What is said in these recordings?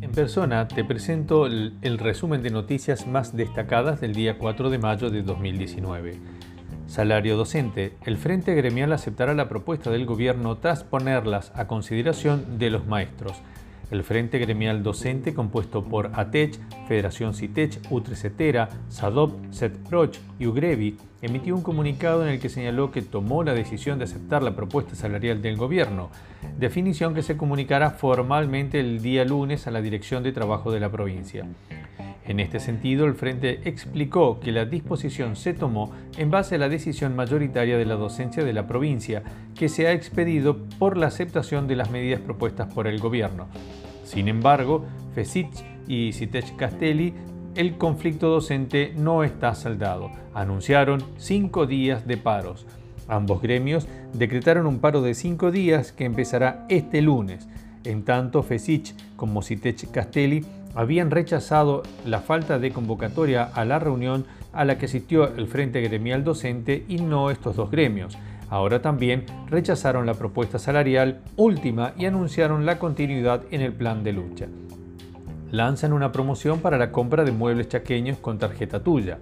En persona te presento el, resumen de noticias más destacadas del día 4 de mayo de 2019. Salario docente. El Frente Gremial aceptará la propuesta del gobierno tras ponerlas a consideración de los maestros. El Frente Gremial Docente, compuesto por ATECH, Federación CITECH, UTRECETERA, SADOP, SETPROCH y UGREVI, emitió un comunicado en el que señaló que tomó la decisión de aceptar la propuesta salarial del gobierno, definición que se comunicará formalmente el día lunes a la Dirección de Trabajo de la provincia. En este sentido, el Frente explicó que la disposición se tomó en base a la decisión mayoritaria de la docencia de la provincia, que se ha expedido por la aceptación de las medidas propuestas por el gobierno. Sin embargo, FESIC y CITECH Castelli el conflicto docente no está saldado. Anunciaron cinco días de paros. Ambos gremios decretaron un paro de cinco días que empezará este lunes. En tanto, FESIC como CITECH Castelli habían rechazado la falta de convocatoria a la reunión a la que asistió el Frente Gremial Docente y no estos dos gremios. Ahora también rechazaron la propuesta salarial última y anunciaron la continuidad en el plan de lucha. Lanzan una promoción para la compra de muebles chaqueños con tarjeta tuya.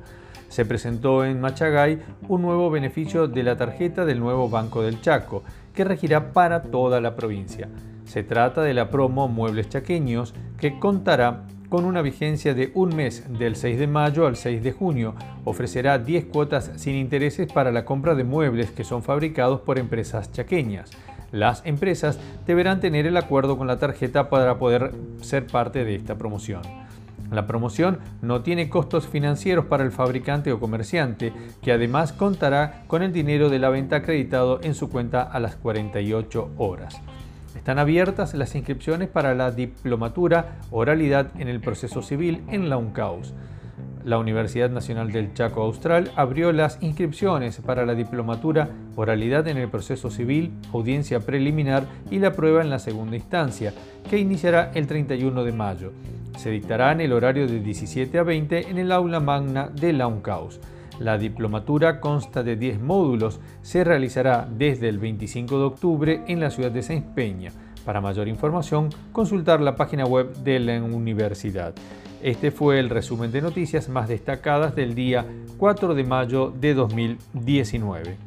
Se presentó en Machagay un nuevo beneficio de la tarjeta del nuevo Banco del Chaco, que regirá para toda la provincia. Se trata de la promo Muebles Chaqueños, que contará con una vigencia de un mes del 6 de mayo al 6 de junio. Ofrecerá 10 cuotas sin intereses para la compra de muebles que son fabricados por empresas chaqueñas. Las empresas deberán tener el acuerdo con la tarjeta para poder ser parte de esta promoción. La promoción no tiene costos financieros para el fabricante o comerciante, que además contará con el dinero de la venta acreditado en su cuenta a las 48 horas. Están abiertas las inscripciones para la diplomatura Oralidad en el Proceso Civil en la UNCAUS. La Universidad Nacional del Chaco Austral abrió las inscripciones para la diplomatura Oralidad en el Proceso Civil, Audiencia Preliminar y la prueba en la segunda instancia, que iniciará el 31 de mayo. Se dictará en el horario de 17 a 20 en el aula magna de la UNCAUS. La diplomatura consta de 10 módulos. Se realizará desde el 25 de octubre en la ciudad de Saint Peña. Para mayor información, consultar la página web de la universidad. Este fue el resumen de noticias más destacadas del día 4 de mayo de 2019.